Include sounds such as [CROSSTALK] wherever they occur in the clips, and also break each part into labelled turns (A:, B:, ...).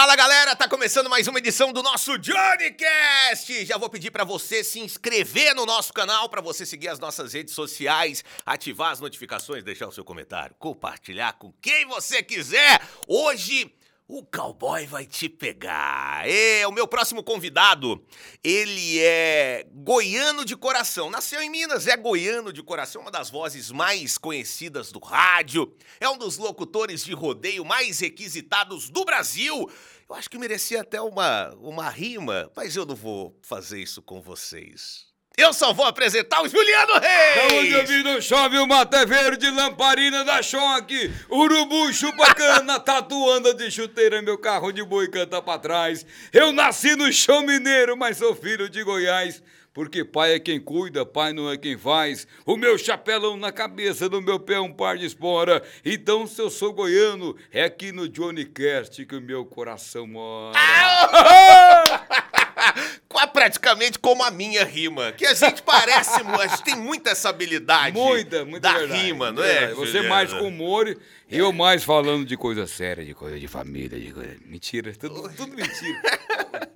A: Fala galera, tá começando mais uma edição do nosso Johnnycast. Já vou pedir pra você se inscrever no nosso canal, pra você seguir as nossas redes sociais, ativar as notificações, deixar o seu comentário, compartilhar com quem você quiser. Hoje o cowboy vai te pegar. É, o meu próximo convidado, ele é goiano de coração. Nasceu em Minas, é goiano de coração, uma das vozes mais conhecidas do rádio. É um dos locutores de rodeio mais requisitados do Brasil. Eu acho que merecia até uma, uma rima, mas eu não vou fazer isso com vocês. Eu só vou apresentar o Juliano Reis!
B: Onde eu vi no chove o mata verde, lamparina da choque, urubu chupa cana, [LAUGHS] tatuanda de chuteira, meu carro de boi canta pra trás. Eu nasci no chão mineiro, mas sou filho de Goiás. Porque pai é quem cuida, pai não é quem faz. O meu chapelão na cabeça, do meu pé um par de espora. Então, se eu sou goiano, é aqui no Johnny Cast que o meu coração mora. [LAUGHS] [LAUGHS]
A: praticamente como a minha rima. Que a gente parece, [LAUGHS] a gente tem muita essa habilidade.
B: Muita, muita
A: da
B: verdade.
A: rima, não é?
B: Você Juliana? mais com humor e eu mais falando de coisa séria, de coisa de família, de coisa. Mentira, tudo, tudo mentira. [LAUGHS]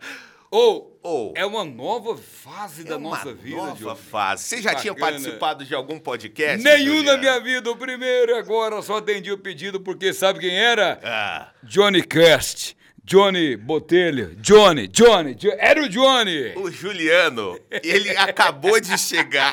B: Ou, oh, é uma nova fase é da nossa vida,
A: nova Diogo. fase. Você já Bacana. tinha participado de algum podcast?
B: Nenhum na minha vida. O primeiro agora só atendi o pedido porque sabe quem era? Ah. Johnny Cast. Johnny Botelho. Johnny, Johnny, era o Johnny.
A: O Juliano, ele acabou de chegar.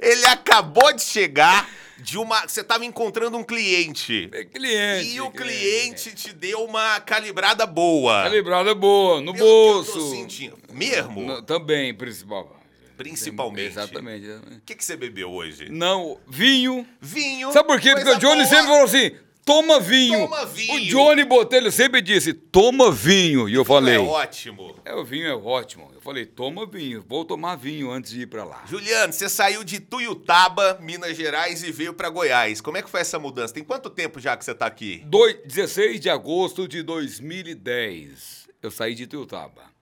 A: ele acabou de chegar de uma. Você estava encontrando um cliente.
B: É cliente.
A: E o cliente, cliente te deu uma calibrada boa.
B: Calibrada boa, no Pelo bolso. Que eu tô
A: sentindo. Mesmo?
B: No, também, principal.
A: Principalmente.
B: Exatamente.
A: O que, que você bebeu hoje?
B: Não, vinho.
A: Vinho.
B: Sabe por quê? Porque o Johnny boa. sempre falou assim: Toma vinho.
A: Toma vinho.
B: O Johnny Botelho sempre disse, toma vinho. E eu falei... É
A: ótimo.
B: É, o vinho é ótimo. Eu falei, toma vinho. Vou tomar vinho antes de ir para lá.
A: Juliano, você saiu de Tuiutaba, Minas Gerais e veio para Goiás. Como é que foi essa mudança? Tem quanto tempo já que você tá aqui?
B: Do... 16 de agosto de 2010. Eu saí de Tuiutaba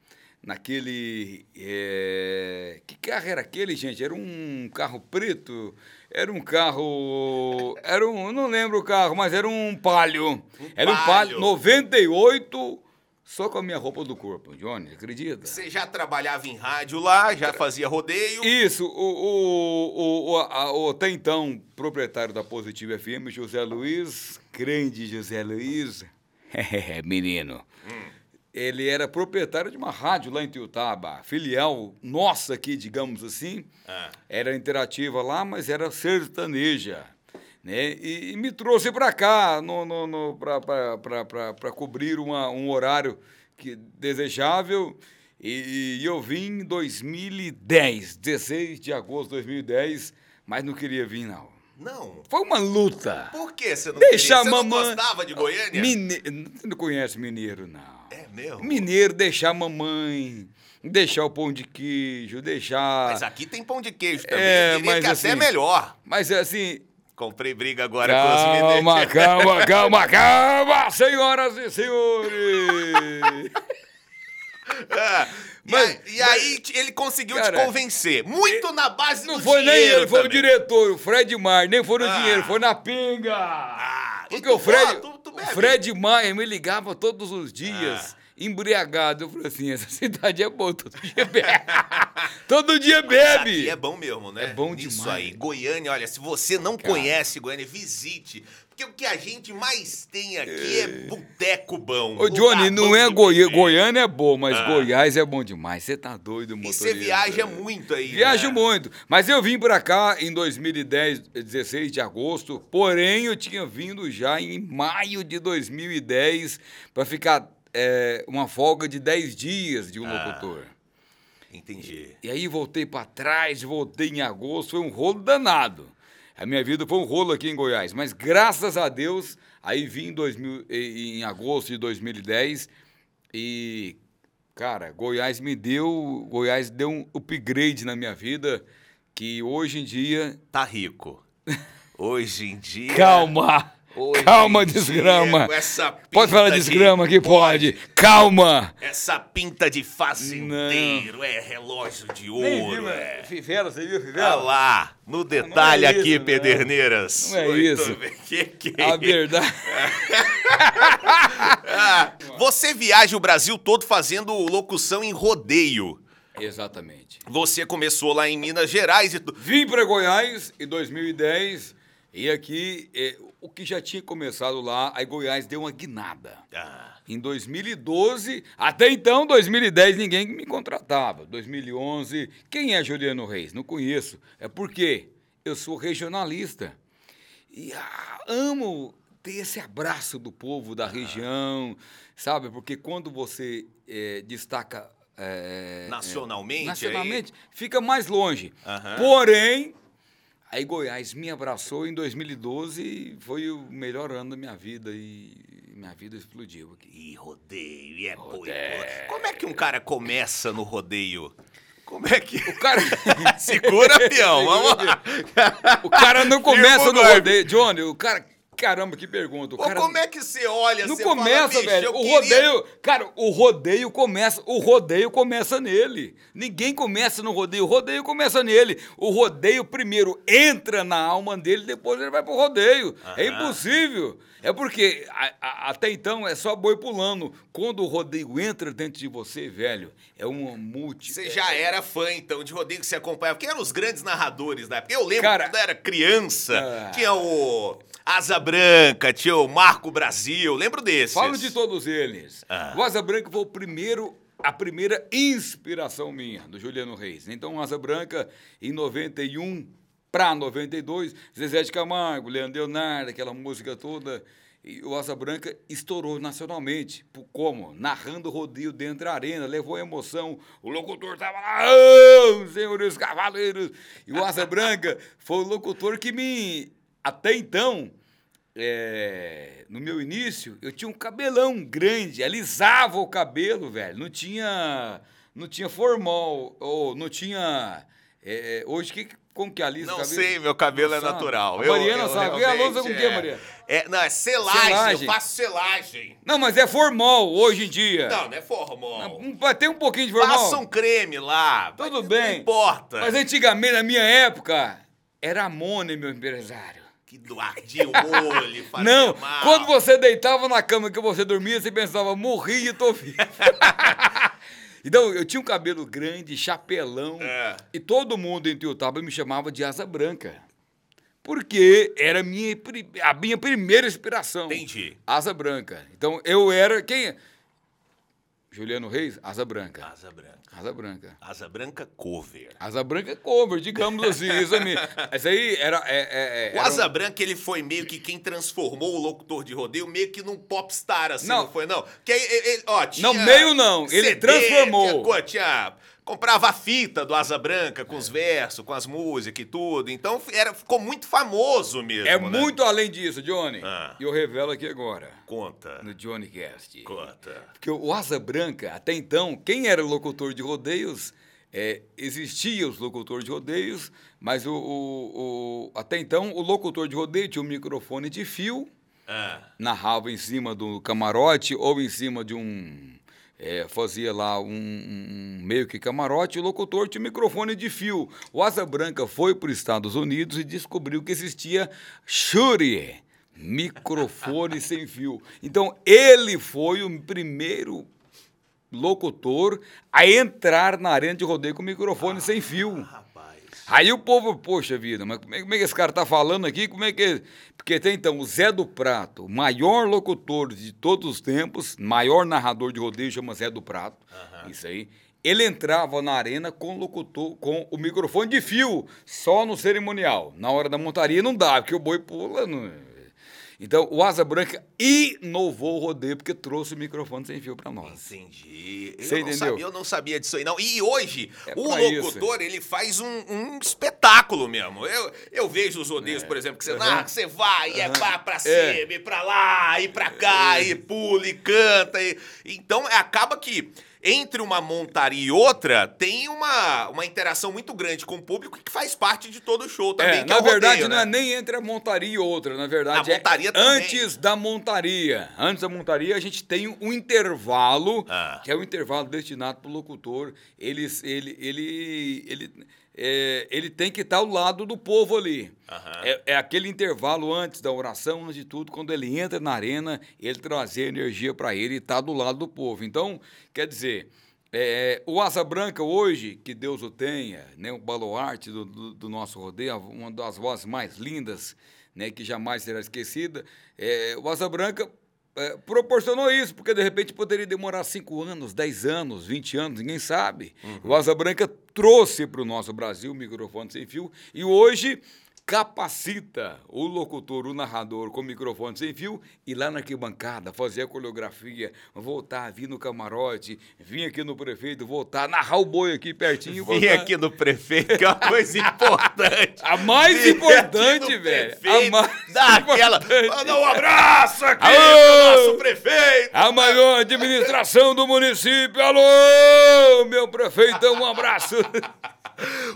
B: naquele. É... Que carro era aquele, gente? Era um carro preto. Era um carro. Era um. Não lembro o carro, mas era um palio. Um era um palio 98. Só com a minha roupa do corpo, Johnny, acredita?
A: Você já trabalhava em rádio lá, já fazia rodeio?
B: Isso, o, o, o, a, o até então proprietário da Positivo FM, José Luiz, grande José Luiz, [LAUGHS] menino. Hum ele era proprietário de uma rádio lá em Tiutaba, filial nossa aqui, digamos assim. Ah. Era interativa lá, mas era sertaneja. Né? E, e me trouxe para cá no, no, no para cobrir uma, um horário que, desejável. E, e, eu vim em 2010, 16 de agosto de 2010, mas não queria vir, não.
A: Não.
B: Foi uma luta.
A: Por que você não
B: Deixa
A: queria? Você
B: mamãe...
A: não gostava de Goiânia?
B: Mine... Você não conhece mineiro, não.
A: É mesmo?
B: Mineiro, deixar a mamãe, deixar o pão de queijo, deixar.
A: Mas aqui tem pão de queijo também. É, mas que assim, até é melhor.
B: Mas é assim.
A: Comprei briga agora
B: calma,
A: com os mineiros.
B: Calma, calma, [LAUGHS] calma, calma, senhoras e senhores.
A: Ah, mas, e, e aí mas, ele conseguiu cara, te convencer. Muito ele, na base
B: não
A: do
B: foi
A: dinheiro.
B: nem ele, foi
A: também.
B: o diretor, o Fred Mar, nem foi no ah. dinheiro, foi na pinga. Ah, Porque o Fred, tu, tu o Fred Maia me ligava todos os dias. Ah embriagado. Eu falei assim, essa cidade é boa, todo dia bebe. [LAUGHS] todo dia bebe.
A: Aqui é bom mesmo, né?
B: É bom demais.
A: Isso aí. Goiânia, olha, se você não Cara. conhece Goiânia, visite. Porque o que a gente mais tem aqui é, é boteco bom.
B: Ô, Johnny, não é Goi... Goiânia é bom, mas ah. Goiás é bom demais. Você tá doido, motorista.
A: E você viaja muito aí,
B: Viajo
A: né?
B: muito. Mas eu vim pra cá em 2010, 16 de agosto, porém eu tinha vindo já em maio de 2010 para ficar é, uma folga de 10 dias de um ah, locutor.
A: Entendi.
B: E, e aí voltei para trás, voltei em agosto, foi um rolo danado. A minha vida foi um rolo aqui em Goiás, mas graças a Deus, aí vim em, 2000, em agosto de 2010 e, cara, Goiás me deu, Goiás deu um upgrade na minha vida que hoje em dia...
A: Tá rico. [LAUGHS] Hoje em dia...
B: Calma! Hoje Calma, desgrama. Pode falar desgrama aqui? Pode. pode. Calma.
A: Essa pinta de fazendeiro não. é relógio de ouro. é.
B: Fivela, você viu Fivela?
A: Olha lá, no detalhe é aqui, Pederneiras.
B: Não é isso.
A: Que, que é
B: A verdade. [LAUGHS]
A: Ah, você viaja o Brasil todo fazendo locução em rodeio.
B: Exatamente.
A: Você começou lá em Minas Gerais e.
B: Vim para Goiás em 2010 e aqui é, o que já tinha começado lá, aí Goiás deu uma guinada.
A: Ah,
B: Em 2012, até então, 2010, ninguém me contratava. 2011, quem é Juliano Reis? Não conheço. É porque eu sou regionalista. E ah, amo ter esse abraço do povo da região, sabe? Porque quando você eh, destaca. eh,
A: Nacionalmente,
B: eh, nacionalmente, fica mais longe.
A: Aham.
B: Porém, aí Goiás me abraçou em 2012 e foi o melhor ano da minha vida. E minha vida explodiu aqui.
A: e rodeio, e é boi.
B: Rodeio.
A: Como é que um cara começa no rodeio? Como é que.
B: O cara. [LAUGHS]
A: Segura, peão, [LAUGHS] vamos lá.
B: O cara não começa no rodeio. Johnny, o cara. Caramba, que pergunta. O
A: Pô,
B: cara
A: como é que você olha,
B: não
A: você
B: começa,
A: fala, "Bicho,
B: velho. O
A: queria-"
B: rodeio, cara, o rodeio começa, o rodeio começa nele. Ninguém começa no rodeio, o rodeio começa nele. O rodeio primeiro entra na alma dele, depois ele vai pro rodeio. É
A: Aham.
B: impossível. É porque a- a- até então é só boi pulando. Quando o rodeio entra dentro de você, velho, é uma multi.
A: Você já era fã, então, de rodeio que você acompanhava. Quem eram os grandes narradores da época? Eu lembro
B: Cara-
A: quando eu era criança,
B: Ah.
A: tinha o Asa Branca, tinha o Marco Brasil, lembro desses.
B: Falo de todos eles.
A: Ah.
B: O Asa Branca foi o primeiro, a primeira inspiração minha, do Juliano Reis. Então, o Asa Branca, em 91 para 92, Zezé de Camargo, Leandro Leonardo, aquela música toda. E o Asa Branca estourou nacionalmente. Por Como? Narrando o rodeio dentro da arena, levou emoção. O locutor estava lá, "Ah, senhores cavaleiros. E o Asa Branca [LAUGHS] foi o locutor que me. Até então, é, no meu início, eu tinha um cabelão grande, alisava o cabelo, velho. Não tinha, não tinha formal, ou não tinha. é, hoje, que, como que alisa o
A: Não
B: cabelo?
A: sei, meu cabelo é
B: sabe?
A: natural.
B: A Mariana sabe. E a lousa com o quê,
A: é-
B: Maria?
A: É, não, é selagem,
B: Selagem.
A: eu faço selagem.
B: Não, mas é formal hoje em dia.
A: Não, não é formal.
B: Um- Tem um pouquinho de formal.
A: Passa um creme lá.
B: Tudo
A: mas
B: bem.
A: Não importa.
B: Mas antigamente, na minha época, era a Mone, meu empresário.
A: Que do ardia o olho, [LAUGHS] fazia
B: Não,
A: mal.
B: quando você deitava na cama que você dormia, você pensava, morri e tô vivo. [LAUGHS] então, eu tinha um cabelo grande, chapelão,
A: É.
B: e todo mundo em Tiutaba me chamava de asa branca. Porque era a minha, a minha primeira inspiração.
A: Entendi.
B: Asa branca. Então, eu era. Quem é? Juliano Reis, asa branca.
A: Asa branca.
B: Asa branca.
A: Asa branca cover.
B: Asa branca é cover, digamos assim. Isso, aí, isso aí era. é- é- é-
A: O
B: era
A: Asa
B: um-
A: Branca, ele foi meio que quem transformou o locutor de rodeio meio que num popstar, assim, não,
B: Não.
A: foi, não? Que aí, ele, ele- ó, tinha
B: Não, meio não, ele transformou.
A: Tinha, tinha- comprava a fita do Asa Branca com os versos, com as músicas e tudo. Então, era, ficou muito famoso mesmo,
B: É
A: né?
B: muito além disso, Johnny.
A: Ah.
B: E eu revelo aqui agora,
A: Conta,
B: no Johnny Cast.
A: conta.
B: Porque o Asa Branca, até então, quem era locutor de rodeios, é, existia os locutores de rodeios, mas o, o- o- até então o locutor de rodeio tinha um microfone de fio,
A: Ah,
B: narrava em cima do camarote ou em cima de um. é, fazia lá um, um meio que camarote, o locutor tinha um microfone de fio. O Asa Branca foi para os Estados Unidos e descobriu que existia Shure, microfone sem fio. Então, ele foi o primeiro locutor a entrar na arena de rodeio com microfone sem fio.
A: rapaz.
B: Aí o povo, poxa vida, mas como é, como é que esse cara tá falando aqui? Como é que. Porque tem então o Zé do Prato, o maior locutor de todos os tempos, maior narrador de rodeio, chama Zé do Prato. Isso aí. Ele entrava na arena com o locutor, com o microfone de fio, só no cerimonial. Na hora da montaria não dá, porque o boi pula. não- Então, o Asa Branca inovou o rodeio porque trouxe o microfone sem fio para nós.
A: Entendi. Eu
B: Você
A: não
B: entendeu?
A: Sabia, eu não sabia disso aí, não. E hoje,
B: É
A: o locutor, ele faz um, um espetáculo mesmo. Eu, eu vejo os rodeios, por exemplo, que você narra, que você vai, e é pá pra cima,
B: É.
A: e pra lá, e pra cá, e pula, e canta. E... Então, acaba que entre uma montaria e outra, tem uma, uma interação muito grande com o público que faz parte de todo o show também,
B: É,
A: que
B: na
A: é o
B: verdade,
A: rodeio,
B: não
A: né?
B: é nem entre a montaria e outra, na verdade.
A: A montaria
B: é
A: também.
B: antes da montaria. Antes da montaria, a gente tem um intervalo,
A: Ah.
B: que é o intervalo destinado para o locutor. Ele, ele, ele, ele é, ele tem que estar ao lado do povo ali.
A: Aham.
B: É, é aquele intervalo antes da oração, antes de tudo, quando ele entra na arena, ele trazer energia para ele e estar do lado do povo. Então, quer dizer, é, o Asa Branca hoje, que Deus o tenha, né, o baluarte do, do, do nosso rodeio, uma das vozes mais lindas, né, que jamais será esquecida, é, o Asa Branca é, proporcionou isso, porque de repente poderia demorar 5 anos, 10 anos, 20 anos, ninguém sabe. O Asa Branca trouxe para o nosso Brasil o microfone sem fio e hoje capacita o locutor, o narrador com microfone sem fio e lá na arquibancada fazer a coreografia, voltar, vir no camarote, vir aqui no prefeito, voltar, narrar o boi aqui pertinho
A: Vim
B: voltar.
A: aqui no prefeito, que é uma coisa importante. [LAUGHS]
B: A mais
A: Vim
B: importante, velho. A
A: prefeito,
B: mais
A: Dá aquela. Manda um abraço aqui
B: Alô!
A: pro nosso prefeito.
B: A maior administração do município. Alô, meu prefeito, um abraço. [LAUGHS]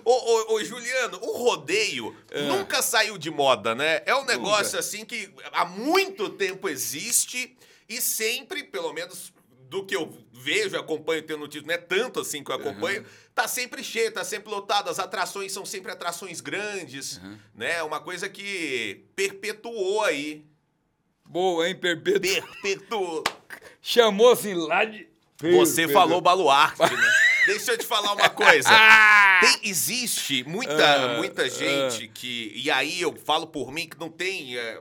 A: Ô, ô, ô, Juliano, o rodeio nunca saiu de moda, né? É um negócio assim que há muito tempo existe e sempre, pelo menos do que eu vejo, acompanho, tenho notícia, não é tanto assim que eu acompanho, tá sempre cheio, tá sempre lotado, as atrações são sempre atrações grandes, né? Uma coisa que perpetuou aí.
B: Boa, hein, Perpetuo?
A: Perpetuou.
B: Chamou assim lá de.
A: Você falou baluarte, né? [LAUGHS] Deixa eu te falar uma coisa. [LAUGHS] Tem- existe muita,
B: Ah,
A: muita gente que. E aí eu falo por mim que não tem. é,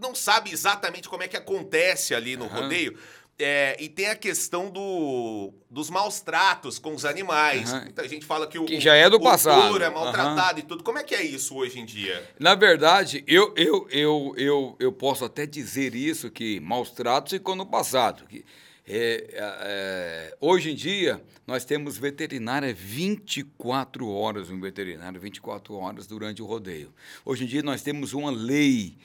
A: não sabe exatamente como é que acontece ali no
B: Aham.
A: rodeio. É, e tem a questão do, dos maus tratos com os animais.
B: Aham.
A: Muita gente fala que o,
B: Que já é do
A: o
B: passado.
A: touro é maltratado e tudo. Como é que é isso hoje em dia?
B: Na verdade, eu, eu, eu, eu, eu posso até dizer isso, que maus tratos ficou no passado. Que, é, é, hoje em dia, nós temos veterinária 24 horas, um veterinário 24 horas durante o rodeio. Hoje em dia, nós temos uma lei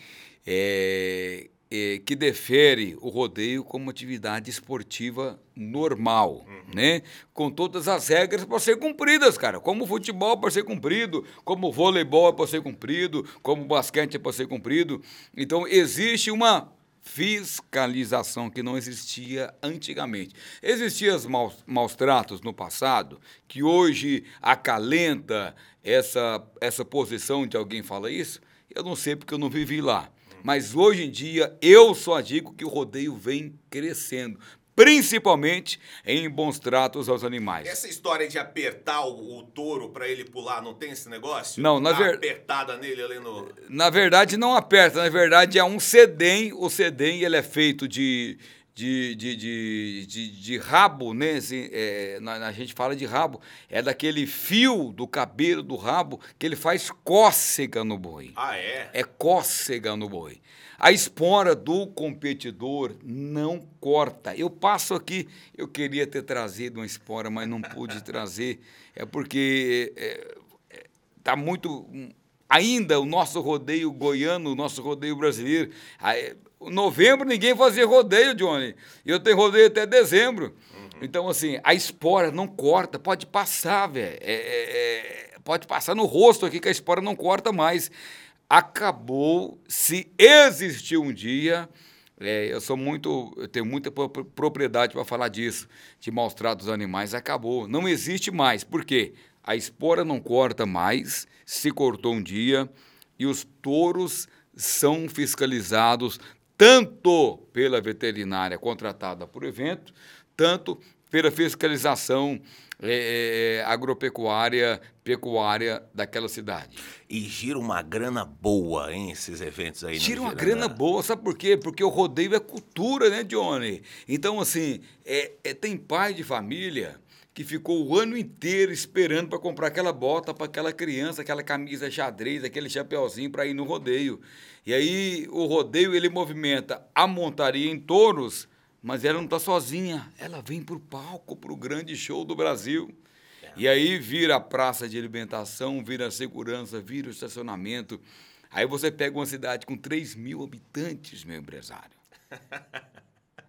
B: é, é, que defere o rodeio como atividade esportiva normal, né? Com todas as regras para ser cumpridas, cara. Como o futebol para ser cumprido, como o voleibol é para ser cumprido, como o basquete é para ser cumprido. Então existe uma fiscalização que não existia antigamente. Existiam os maus, maus tratos no passado, que hoje acalenta essa, essa posição de alguém falar isso? Eu não sei porque eu não vivi lá. Mas hoje em dia eu só digo que o rodeio vem crescendo, principalmente em bons tratos aos animais.
A: Essa história de apertar o, o touro pra ele pular, não tem esse negócio?
B: Não, na
A: Dar uma
B: ver-
A: apertada nele ali no.
B: Na verdade, não aperta, na verdade é um sedem. O sedem ele é feito de, de, de, de, de, de rabo, né? Assim, é, na- a gente fala de rabo, é daquele fio do cabelo do rabo que ele faz cócega no boi.
A: Ah, é?
B: É cócega no boi. A espora do competidor não corta. Eu passo aqui, eu queria ter trazido uma espora, mas não pude trazer. É porque é, é, tá muito. Ainda o nosso rodeio goiano, o nosso rodeio brasileiro. novembro ninguém fazia rodeio, Johnny. Eu tenho rodeio até dezembro. Então, assim, a espora não corta, pode passar, velho. É- é- é- pode passar no rosto aqui que a espora não corta mais. Acabou, se existir um dia, é, eu sou muito, eu tenho muita pro- propriedade para falar disso, de maus tratos dos animais, acabou. Não existe mais. Por quê? A espora não corta mais, se cortou um dia, e os touros são fiscalizados tanto pela veterinária contratada por evento, tanto pela fiscalização eh, eh, agropecuária, pecuária daquela cidade.
A: E gira uma grana boa, hein, esses eventos aí.
B: Tira uma
A: gira,
B: grana boa, sabe por quê? Porque o rodeio é cultura, né, Johnny? Então, assim, é, é- tem pai de família que ficou o ano inteiro esperando para comprar aquela bota para aquela criança, aquela camisa xadrez, aquele chapeuzinho para ir no rodeio. E aí o rodeio ele movimenta a montaria em touros, mas ela não está sozinha, ela vem para o palco, para o grande show do Brasil. E aí vira a praça de alimentação, vira a segurança, vira o estacionamento. Aí você pega uma cidade com 3 mil habitantes, meu empresário. [LAUGHS]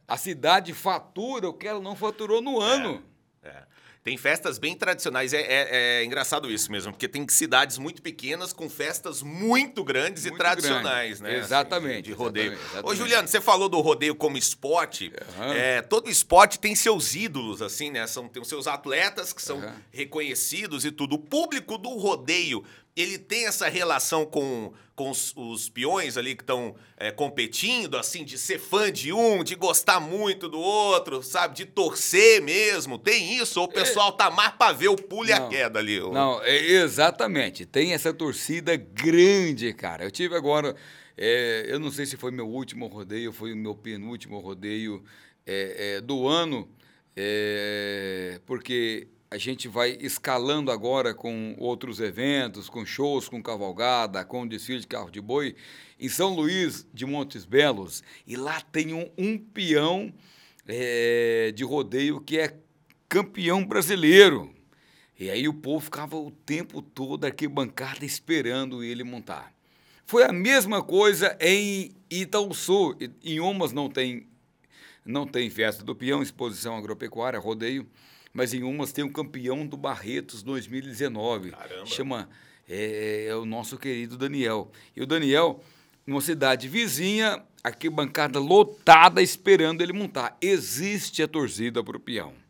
B: A cidade fatura o que ela não faturou no ano.
A: É. Tem festas bem tradicionais, é, é- é engraçado isso mesmo, porque tem cidades muito pequenas com festas muito grandes
B: Muito
A: e tradicionais,
B: grande.
A: né?
B: Exatamente,
A: assim, de, de rodeio.
B: exatamente, exatamente.
A: Ô, Juliano, você falou do rodeio como esporte.
B: Aham.
A: É, todo esporte tem seus ídolos, assim, né? São, tem os seus atletas que são
B: Aham.
A: reconhecidos e tudo. O público do rodeio, ele tem essa relação com, com os, os peões ali que estão competindo, assim, de ser fã de um, de gostar muito do outro, sabe? De torcer mesmo. Tem isso? Ou o pessoal tá mais pra ver o pulo e a queda ali?
B: Não, é, exatamente. Tem essa torcida grande, cara. Eu tive agora, é, eu não sei se foi meu último rodeio, foi o meu penúltimo rodeio é, é, do ano, é, porque a gente vai escalando agora com outros eventos, com shows, com cavalgada, com desfile de carro de boi, em São Luís de Montes Belos. E lá tem um, um peão é, de rodeio que é campeão brasileiro. E aí o povo ficava o tempo todo aqui bancada esperando ele montar. Foi a mesma coisa em Itaúsu. Em Umas não tem não tem festa do peão, exposição agropecuária, rodeio, mas em Umas tem o campeão do Barretos 2019.
A: Caramba.
B: Chama é, é o nosso querido Daniel. E o Daniel, numa cidade vizinha, aqui bancada lotada esperando ele montar. Existe a torcida para o peão.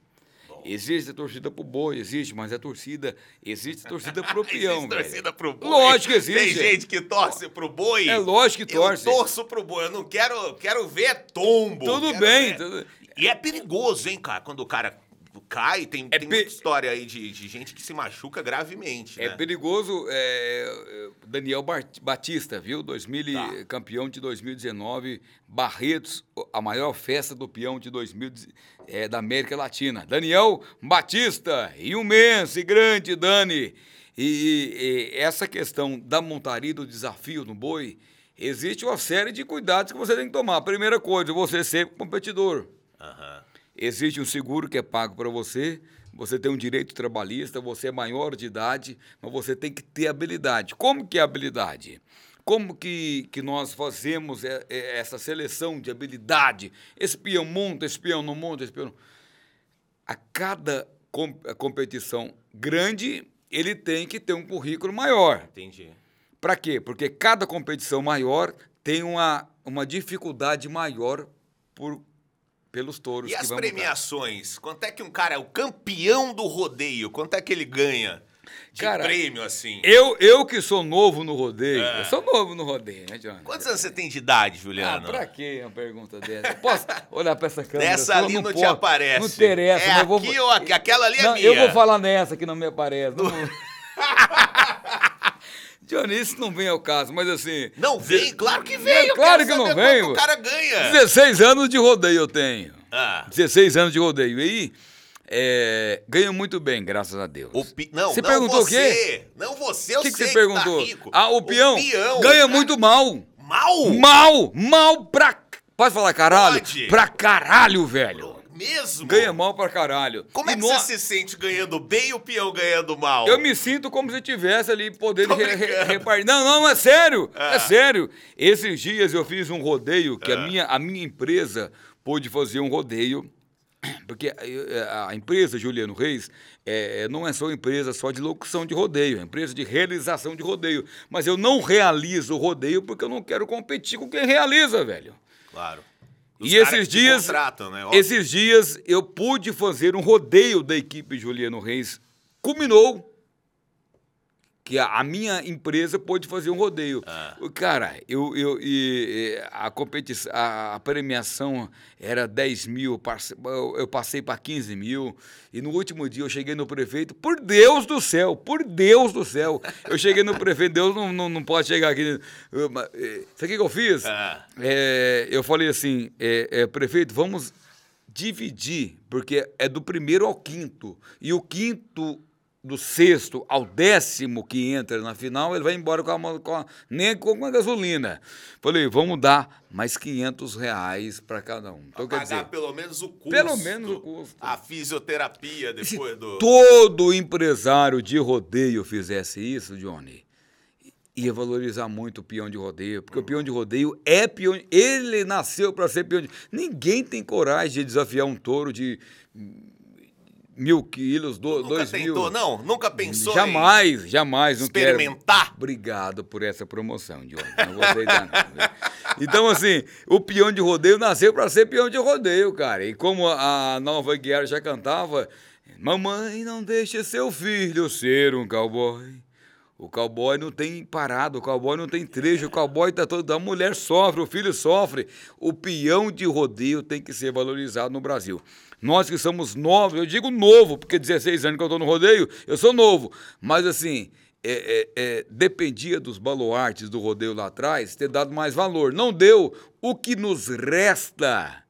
B: Existe a torcida pro boi, existe, mas a torcida, existe a torcida pro [LAUGHS] peão,
A: Existe
B: velho.
A: torcida pro boi.
B: Lógico que existe.
A: Tem gente que torce pro boi.
B: É lógico que torce.
A: Eu torço pro boi. Eu não quero, quero ver tombo.
B: Tudo bem,
A: ver-
B: tudo-
A: E é perigoso, hein, cara? Quando o cara cai, tem,
B: É
A: tem
B: pe-
A: muita história aí de, de gente que se machuca gravemente,
B: É
A: né?
B: perigoso, é, é, Daniel Batista, viu? 2000, e-
A: Tá.
B: Campeão de 2019, Barretos, a maior festa do peão de 2000, é, da América Latina. Daniel Batista, imenso e grande, Dani. E, e essa questão da montaria do desafio no boi, existe uma série de cuidados que você tem que tomar. Primeira coisa, você ser competidor.
A: Aham.
B: Existe um seguro que é pago para você, você tem um direito trabalhista, você é maior de idade, mas você tem que ter habilidade. Como que é habilidade? Como que, que nós fazemos é- é essa seleção de habilidade? Esse peão monta, esse peão não monta, não... A cada com- a competição grande, ele tem que ter um currículo maior.
A: Entendi.
B: Para quê? Porque cada competição maior tem uma, uma dificuldade maior por, pelos touros
A: E as premiações? Quanto é que um cara é o campeão do rodeio? Quanto é que ele ganha de
B: Cara,
A: prêmio, assim?
B: Eu, eu que sou novo no rodeio,
A: É.
B: eu sou novo no rodeio, né, Johnny?
A: Quantos anos você tem de idade,
B: Ah,
A: Juliano?
B: pra que uma pergunta dessa? Posso olhar pra essa câmera?
A: Dessa
B: Eu
A: ali não, te
B: posso.
A: aparece.
B: Não interessa,
A: É
B: eu vou...
A: aqui ou aqui? Aquela ali é
B: não,
A: minha.
B: eu vou falar nessa que não me aparece. Não... [LAUGHS] Johnny, isso não vem ao caso, mas assim...
A: Não vem? Claro que vem. eu
B: Claro que não vem,
A: o cara ganha.
B: 16 anos de rodeio eu tenho.
A: Ah,
B: 16 anos de rodeio. E aí, é, ganho muito bem, graças a Deus.
A: o pi... Não,
B: Você
A: não
B: perguntou o
A: você.
B: quê?
A: Não você, eu
B: O que, que
A: sei
B: você
A: tá
B: perguntou?
A: rico.
B: ah, o peão,
A: peão,
B: ganha
A: cara.
B: muito mal.
A: Mal?
B: Mal, mal pra. Pode falar caralho?
A: Pode.
B: Pra caralho, velho.
A: Mesmo?
B: Ganha mal pra caralho.
A: Como é
B: E
A: que
B: nó-
A: você se sente ganhando bem e o peão ganhando mal?
B: Eu me sinto como se tivesse ali podendo
A: Tô
B: re- re- repartir. Não, não, é sério.
A: Ah.
B: É sério. Esses dias eu fiz um rodeio que
A: Ah.
B: a, minha, a minha empresa pôde fazer um rodeio. [CLEARS THROAT] Porque a, a empresa Juliano Reis é, não é só empresa só de locução de rodeio, é empresa de realização de rodeio. Mas eu não realizo o rodeio porque eu não quero competir com quem realiza, velho.
A: Claro.
B: E esses dias,
A: né?
B: Esses dias eu pude fazer um rodeio da equipe Juliano Reis. Culminou que a, a minha empresa pôde fazer um rodeio.
A: Ah.
B: Cara, eu, eu, e, a competição, a, a premiação era 10 mil, eu, passei para 15 mil, e no último dia eu cheguei no prefeito, por Deus do céu, por Deus do céu, eu cheguei no prefeito, Deus não, não, não pode chegar aqui. Eh, Sabe o que que eu fiz?
A: Ah.
B: É, eu falei assim, é, é, prefeito, vamos dividir, porque é do primeiro ao quinto. E o quinto do sexto ao décimo que entra na final, ele vai embora com a, com a, nem com a gasolina. Falei, vamos dar mais 500 reais para cada um. Então, quer
A: pagar
B: dizer,
A: pelo menos o custo.
B: Pelo menos o custo.
A: A fisioterapia depois do...
B: todo empresário de rodeio fizesse isso, Johnny, ia valorizar muito o peão de rodeio, porque o peão de rodeio é peão, ele nasceu para ser peão de... Ninguém tem coragem de desafiar um touro de mil quilos, do,
A: Nunca
B: dois
A: tentou,
B: mil.
A: não? Nunca pensou em
B: Jamais, jamais. Não quero.
A: experimentar?
B: Obrigado por essa promoção, Diogo. Não vou aceitar, não. viu? Então, assim, o peão de rodeio nasceu para ser peão de rodeio, cara. E como a a Nova Guiara já cantava, mamãe, não deixe seu filho ser um cowboy. O cowboy não tem parado, o cowboy não tem trecho, o cowboy tá todo. A mulher sofre, o filho sofre. O peão de rodeio tem que ser valorizado no Brasil. Nós que somos novos, eu digo novo, porque 16 anos que eu tô no rodeio, eu sou novo. Mas assim, é, é, é, dependia dos baluartes do rodeio lá atrás ter dado mais valor. Não deu. O que nos resta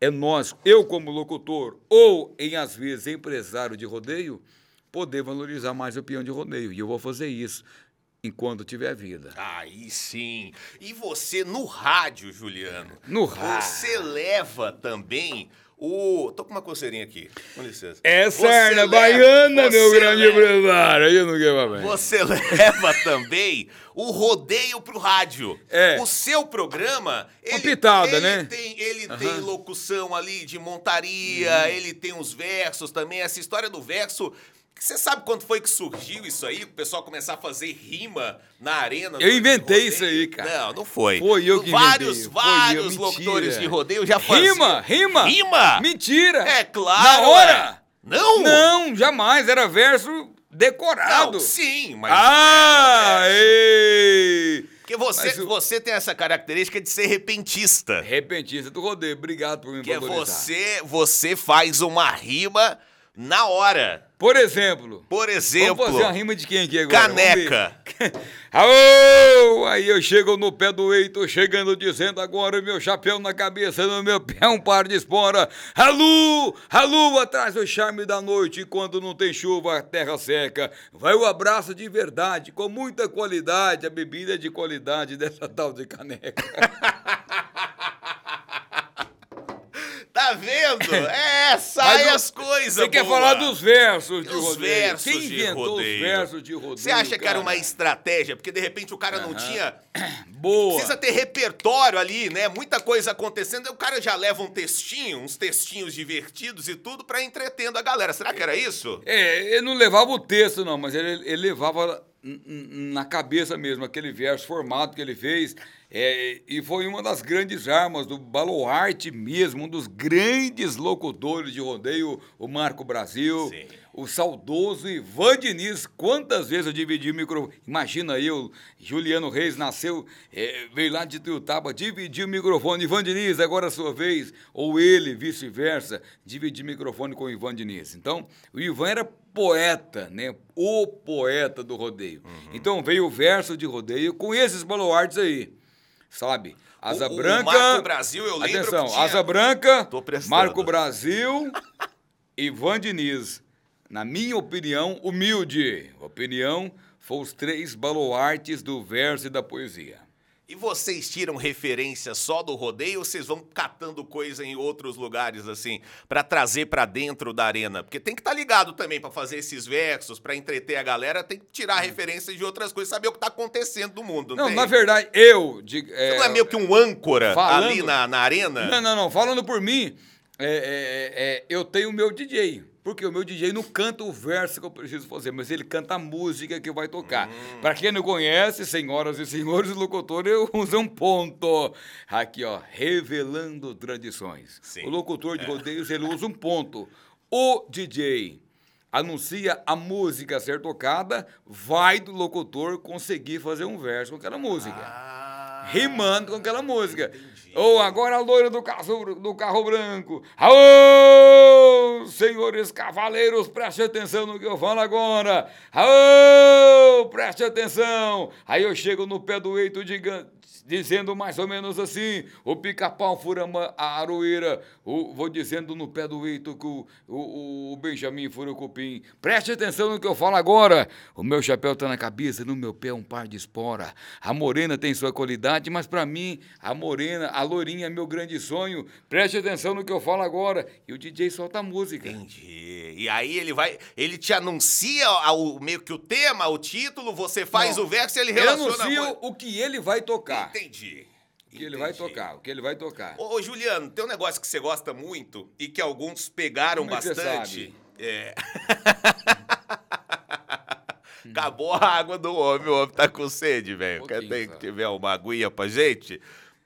B: é nós, eu como locutor, ou em às vezes empresário de rodeio, poder valorizar mais o peão de rodeio. E eu vou fazer isso enquanto tiver vida.
A: Aí sim. E você no rádio, Juliano?
B: No rádio.
A: Você leva também o. Tô com uma coceirinha aqui. Com licença.
B: É sarna
A: leva-
B: baiana, meu grande
A: leva-
B: empresário. Aí eu não quero mais.
A: Você [LAUGHS] leva também o rodeio pro rádio.
B: É.
A: O seu programa. Ele,
B: pitada,
A: ele
B: né?
A: Tem, ele tem locução ali de montaria,
B: Uhum.
A: ele tem os versos também. Essa história do verso. Você sabe quando foi que surgiu isso aí? O pessoal começar a fazer rima na arena?
B: Eu inventei isso aí, cara.
A: Não, não foi.
B: Foi eu que
A: Vários,
B: inventei.
A: Vários
B: mentira.
A: locutores de rodeio já faziam.
B: Rima, rima.
A: Rima?
B: Mentira.
A: É claro.
B: Na hora.
A: é. Não?
B: Não, jamais. Era verso decorado.
A: Não, sim, mas.
B: Ah,
A: É,
B: ei.
A: Porque você,
B: o-
A: você tem essa característica de ser repentista.
B: Repentista do rodeio. Obrigado por me
A: Que é
B: valorizar.
A: você, você faz uma rima na hora.
B: Por exemplo.
A: Por exemplo,
B: Vamos fazer uma rima de quem aqui agora?
A: Caneca. [LAUGHS]
B: Aô! Aí eu chego no pé do eito, chegando dizendo agora meu chapéu na cabeça, no meu pé um par de espora. Alu! Alu atrás do charme da noite, quando não tem chuva, a terra seca. Vai o abraço de verdade, com muita qualidade, a bebida é de qualidade dessa [LAUGHS] tal de caneca. [LAUGHS]
A: Tá vendo? [LAUGHS] É, sai
B: Mas
A: as coisas.
B: Você quer falar dos versos de
A: Os
B: rodeio?
A: versos
B: Quem
A: de
B: inventou
A: rodeio.
B: os versos de rodeio?
A: Você acha que era uma estratégia? Porque de repente o cara não tinha. [CLEARS THROAT]
B: boa?
A: Precisa ter repertório ali, né? Muita coisa acontecendo. Aí o cara já leva um textinho, uns textinhos divertidos e tudo pra entretendo a galera. Será que era isso?
B: É, ele não levava o texto, não, mas ele, ele levava na cabeça mesmo aquele verso formado que ele fez. É, e foi uma das grandes armas do baluarte mesmo, um dos grandes locutores de rodeio, o Marco Brasil.
A: Sim.
B: O saudoso Ivan Diniz, quantas vezes eu dividi o microfone? Imagina eu, Juliano Reis nasceu, eh, veio lá de Tuiutaba, dividiu o microfone. Ivan Diniz, agora é a sua vez. Ou ele, vice-versa, dividir microfone com o Ivan Diniz. Então, o Ivan era poeta, né? O poeta do rodeio.
A: Uhum.
B: Então veio o verso de rodeio com esses baluartes aí, sabe? Asa
A: O- o
B: Branca.
A: Marco Brasil, eu lembro
B: Atenção,
A: tinha-
B: Asa Branca. Marco Brasil, [LAUGHS] Ivan Diniz. Na minha opinião, humilde opinião, foram os três baluartes do verso e da poesia.
A: E vocês tiram referência só do rodeio ou vocês vão catando coisa em outros lugares assim pra trazer pra dentro da arena? Porque tem que estar ligado também pra fazer esses versos, pra entreter a galera, tem que tirar referências de outras coisas, saber o que tá acontecendo no mundo, não,
B: na verdade, eu. De,
A: Você não é meio que um âncora
B: falando-
A: ali na, na arena?
B: Não, não, não. Falando por mim, é, é, é, eu tenho o meu DJ. Porque o meu DJ não canta o verso que eu preciso fazer, mas ele canta a música que vai tocar.
A: Hum.
B: Para quem não conhece, senhoras e senhores locutores, eu [LAUGHS] uso um ponto. Aqui, ó, revelando tradições.
A: Sim. É.
B: O locutor de rodeios, ele usa um ponto. O DJ anuncia a música a ser tocada, vai do locutor conseguir fazer um verso com aquela música
A: Ah,
B: rimando com aquela música. Ou agora a loira do carro, do carro branco. Aô, senhores cavaleiros, preste atenção no que eu falo agora. Aô, preste atenção. Aí eu chego no pé do eito diga- dizendo mais ou menos assim: o pica-pau fura a aroeira. O, vou dizendo no pé do eito que o, o, o Benjamin fura o cupim. Preste atenção no que eu falo agora. O meu chapéu tá na cabeça, no meu pé um par de espora. A morena tem sua qualidade, mas para mim, a morena, a lourinha é meu grande sonho. Preste atenção no que eu falo agora. E o DJ solta a música.
A: Entendi. E aí ele vai, ele te anuncia o, meio que o tema, o título, você faz
B: Não.
A: o verso e ele
B: Ele
A: relaciona a
B: anuncia o que ele vai tocar.
A: Entendi.
B: O que ele vai
A: Entendi.
B: tocar, o que ele vai tocar.
A: Ô, ô, Juliano, tem um negócio que você gosta muito e que alguns pegaram
B: Como é
A: bastante. [LAUGHS] É. Acabou a água do homem, o homem tá com sede, velho.
B: Um
A: Quer tem que tiver uma aguinha pra gente?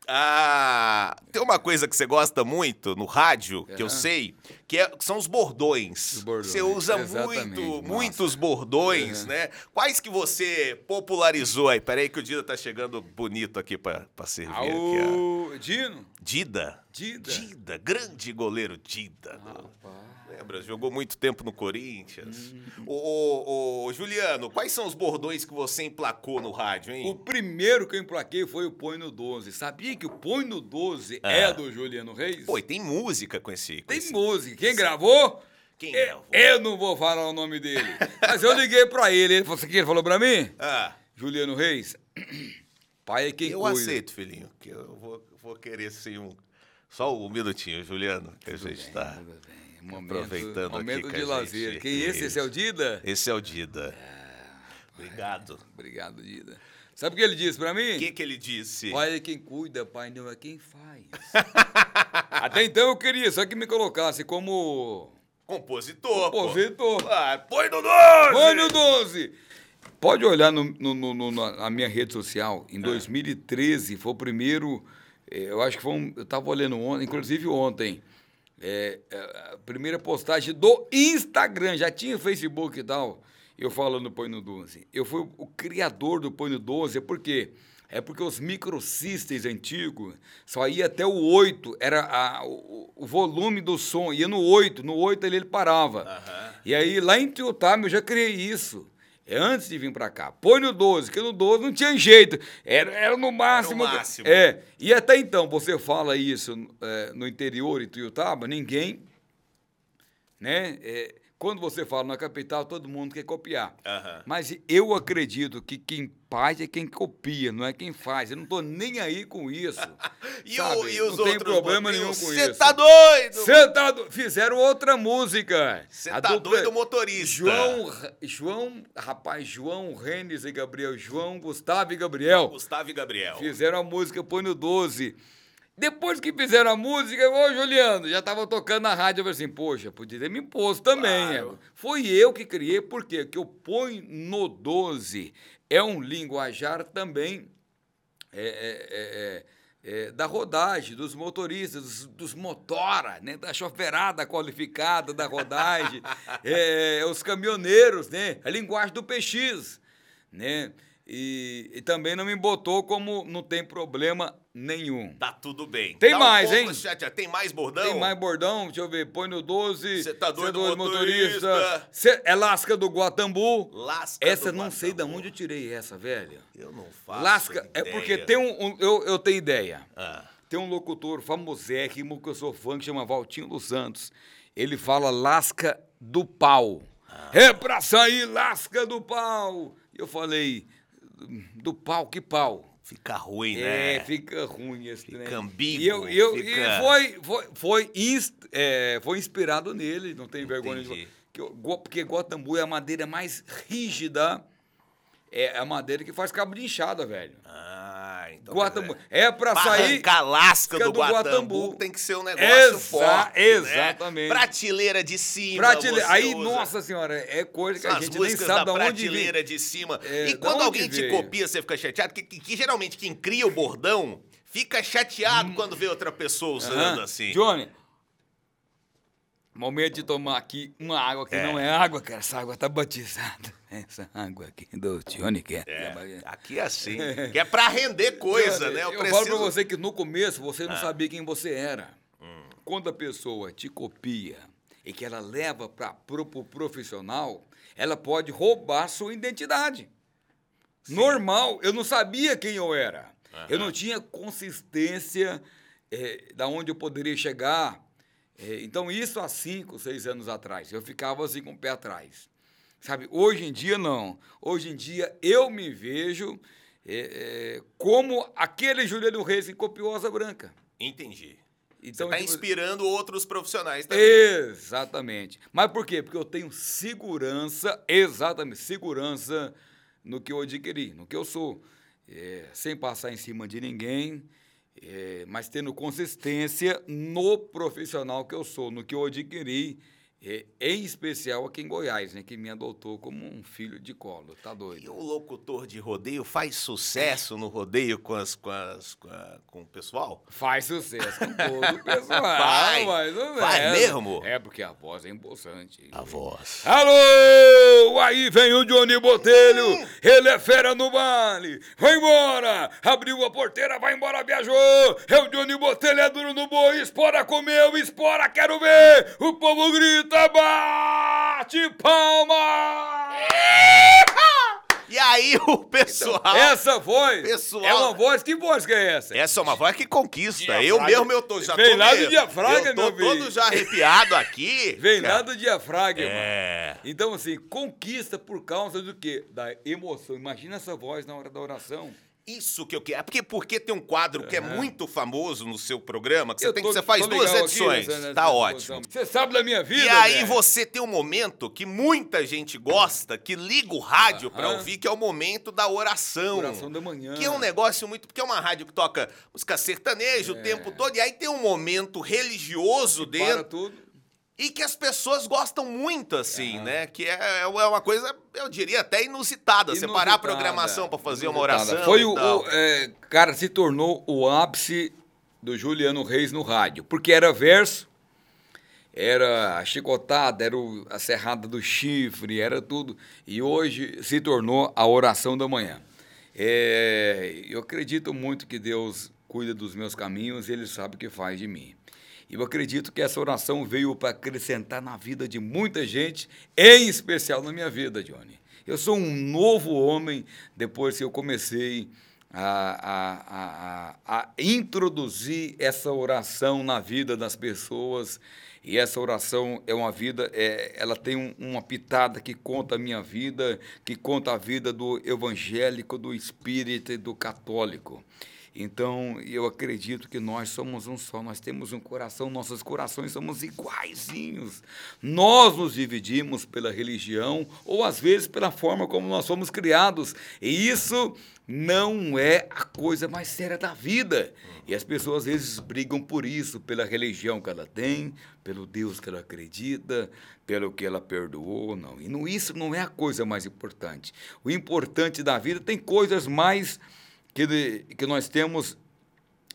A: Ah, tem uma coisa que você gosta muito no rádio, que eu
B: Aham.
A: sei, que, é- que são os bordões.
B: Os bordões,
A: Você usa
B: exatamente,
A: muito,
B: nossa.
A: muitos bordões,
B: Aham.
A: né? Quais que você popularizou aí? Peraí que o Dida tá chegando bonito aqui pra servir aqui, ó.
B: Ao Dino?
A: Dida?
B: Dida.
A: Dida, grande goleiro Dida.
B: Rapaz.
A: Lembra? Jogou muito tempo no Corinthians.
B: Hum.
A: Ô, ô, ô, Juliano, quais são os bordões que você emplacou no rádio,
B: O
A: hein?
B: primeiro que eu emplaquei foi o Põe no 12. Sabia que o Põe no 12
A: Ah.
B: é do Juliano Reis?
A: Pô, e tem música com esse. com
B: Tem
A: esse-
B: música. Quem gravou?
A: Quem
B: Eu-
A: gravou?
B: Eu não vou falar o nome dele. [LAUGHS] Mas eu liguei pra ele. Ele falou assim: ele falou pra mim?
A: Ah,
B: Juliano Reis, [CLEARS THROAT] pai é quem
A: eu
B: cuida.
A: aceito, filhinho, que eu vou, vou querer sim um. Só um minutinho, Juliano, que a gente tá.
B: Tudo bem. Momento,
A: Aproveitando aqui
B: momento de
A: a
B: lazer.
A: gente-
B: Quem é esse? Esse é o Dida?
A: Esse é o Dida.
B: É.
A: Obrigado.
B: Obrigado, Dida. Sabe o que ele disse pra mim?
A: O que, que ele disse?
B: Pai é quem cuida, pai não é quem faz. [LAUGHS] Até então eu queria só que me colocasse como
A: Compositor. pô.
B: compositor.
A: Ah, põe no 12!
B: Põe no 12! Pode olhar no, no- no- na minha rede social.
A: É.
B: Em 2013 foi o primeiro. eh, Eu acho que foi um. Eu estava olhando ontem, inclusive ontem. é, é, a primeira postagem do Instagram. Já tinha Facebook e tal. Eu falando do Põe no 12. Eu fui o criador do Põe no 12. Por quê? É porque os microsystems antigos só ia até o 8. Era a- o, o volume do som. Ia no 8. No 8 ele, ele parava.
A: Aham.
B: E aí, lá em Tiotama, eu já criei isso. É antes de vir pra cá. Põe no 12, que no 12 não tinha jeito. Era, era no máximo.
A: máximo.
B: É. E até então, você fala isso é, no interior de Tuiutaba, ninguém. Né? É, quando você fala na capital, todo mundo quer copiar.
A: Aham.
B: Mas eu acredito que quem faz é quem copia, não é quem faz. Eu não tô nem aí com isso. [LAUGHS]
A: E, o, e os
B: não tem
A: outros
B: problema
A: bordões?
B: nenhum com
A: Cê
B: isso.
A: tá doido?
B: Você tá do... Fizeram outra música.
A: Você tá
B: dupla-
A: doido, motorista.
B: João, João, rapaz, João Renes e Gabriel, João, Gustavo e Gabriel.
A: Gustavo e Gabriel.
B: Fizeram a música Põe no 12. Depois que fizeram a música, ô Juliano, já tava tocando na rádio, eu falei assim, poxa, podia ter me imposto também.
A: Claro.
B: é. Foi eu que criei, por quê? Porque o Põe no 12 é um linguajar também é, é, é, é, da rodagem, dos motoristas, dos, dos motora, né? da choferada qualificada da rodagem, [LAUGHS] é, os caminhoneiros, né? a linguagem do PX. Né? E, e também não me botou como não tem problema nenhum.
A: Tá tudo bem.
B: Tem
A: um
B: mais,
A: pouco
B: hein?
A: chateado. Tem mais bordão?
B: Tem mais bordão? Deixa eu ver. Põe no 12.
A: Cê tá doido,
B: cê
A: motorista?
B: Cê- é Lasca do Guatambu.
A: Lasca
B: Essa
A: do
B: não sei de
A: Guatambu.
B: onde eu tirei essa, velho.
A: Eu não faço
B: Lasca. É
A: ideia.
B: porque tem um. um- eu, eu tenho ideia.
A: Ah,
B: Tem um locutor famosérrimo que eu sou fã que chama Valtinho dos Santos. Ele fala lasca do pau.
A: Ah.
B: É pra sair lasca do pau. E eu falei, do pau, que pau?
A: fica ruim, né?
B: É, fica ruim esse
A: Fica
B: trem.
A: ambíguo,
B: E, eu, eu,
A: fica-
B: e foi, foi, foi, inst- é, foi inspirado nele, não tem vergonha de Porque Guatambu é a madeira mais rígida, é a madeira que faz cabo de enxada, velho.
A: Ah, então.
B: Guatambu. É pra
A: Pra
B: sair.
A: arrancar a lasca do,
B: do
A: Guatambu,
B: Guatambu.
A: tem que ser um negócio
B: Exa-
A: forte. né?
B: exatamente.
A: Prateleira de cima.
B: Aí,
A: usa.
B: nossa senhora, é coisa que a
A: As
B: gente nem sabe
A: da
B: de onde
A: prateleira
B: vem.
A: de cima.
B: É,
A: e quando alguém te
B: veio?
A: copia, você fica chateado? Que, que- que geralmente quem cria o bordão fica chateado quando vê outra pessoa usando
B: Hum.
A: Assim.
B: Johnny, momento de tomar aqui uma água que
A: É.
B: não é água, cara. Essa água tá batizada. Essa água aqui do Johnny que é.
A: É, aqui é assim. [LAUGHS] Que é pra render coisa, né? Eu,
B: Eu,
A: preciso...
B: falo pra você que no começo você não
A: Ah.
B: sabia quem você era.
A: Hum.
B: Quando a pessoa te copia e que ela leva para pro, pro profissional, ela pode roubar sua identidade. Normal, eu não sabia quem eu era. Eu não tinha consistência eh, da onde eu poderia chegar. Eh, então, isso há cinco, seis anos atrás. Eu ficava assim com o pé atrás. Sabe, hoje em dia, não. Hoje em dia, eu me vejo eh, eh, como aquele Juliano Reis em Copiosa Branca.
A: Entendi.
B: Então,
A: Você tá
B: tipo,
A: inspirando outros profissionais também.
B: Exatamente. Mas por quê? Porque eu tenho segurança, exatamente, segurança no que eu adquiri, no que eu sou. É, sem passar em cima de ninguém, é, mas tendo consistência no profissional que eu sou, no que eu adquiri em especial aqui em Goiás, né? Que me adotou como um filho de colo. Tá
A: E
B: doido?
A: o locutor de rodeio faz sucesso no rodeio com, as, com, as, com, a- com o pessoal?
B: Faz sucesso com todo o [LAUGHS] pessoal.
A: Vai?
B: mais ou
A: Vai mesmo?
B: É, porque a voz é embolsante.
A: A voz.
B: Alô! Aí vem o Johnny Botelho, ele é fera no baile. Vai embora! Abriu a porteira, vai embora, viajou! É o Johnny Botelho, é duro no boi, espora comeu, espora, quero ver! O povo grita, bate palma!
A: E aí o pessoal.
B: Essa voz
A: pessoal-
B: é uma voz, que voz que é essa?
A: Essa é uma voz que conquista.
B: Diafragma.
A: Eu mesmo, eu tô já
B: Vem
A: tô
B: lá do
A: meio-
B: diafragma,
A: Eu tô
B: meu filho.
A: todo já arrepiado aqui. [LAUGHS]
B: Vem lá
A: Cara,
B: do diafragma.
A: É.
B: Então, assim, conquista por causa do quê? Da emoção. Imagina essa voz na hora da oração.
A: Isso que eu quero. É porque, porque tem um quadro que é muito famoso no seu programa, que você,
B: Eu
A: tem,
B: tô-
A: você faz duas
B: aqui
A: edições.
B: nessa- nessa
A: tá ótimo.
B: Você sabe da minha vida,
A: E aí
B: né?
A: você tem um momento que muita gente gosta, que liga o rádio pra
B: Aham.
A: ouvir, que é o momento da oração.
B: Oração da manhã.
A: Que é um negócio muito. Porque é uma rádio que toca música sertaneja o tempo todo, e aí tem um momento religioso
B: Para
A: dentro.
B: tudo.
A: E que as pessoas gostam muito, assim, né? Que é, é uma coisa, eu diria, até inusitada. Separar a
B: Inusitada,
A: programação pra fazer uma
B: inusitada.
A: oração.
B: Foi o, o, é, cara, se tornou o ápice do Juliano Reis no rádio, porque era verso, era a chicotada, era a serrada do chifre, era tudo. E hoje se tornou a oração da manhã. É, eu acredito muito que Deus cuida dos meus caminhos e Ele sabe o que faz de mim. E eu acredito que essa oração veio para acrescentar na vida de muita gente, em especial na minha vida, Johnny. Eu sou um novo homem depois que eu comecei a, a, a, a, introduzir essa oração na vida das pessoas. E essa oração é uma vida, é, ela tem um- uma pitada que conta a minha vida, que conta a vida do evangélico, do espírita e do católico. Então, eu acredito que nós somos um só, nós temos um coração, nossos corações somos iguaizinhos. Nós nos dividimos pela religião ou às vezes pela forma como nós fomos criados. E isso não é a coisa mais séria da vida. E as pessoas às vezes brigam por isso, pela religião que ela tem, pelo Deus que ela acredita, pelo que ela perdoou, não. E não, isso não é a coisa mais importante. O importante da vida tem coisas mais que, que nós temos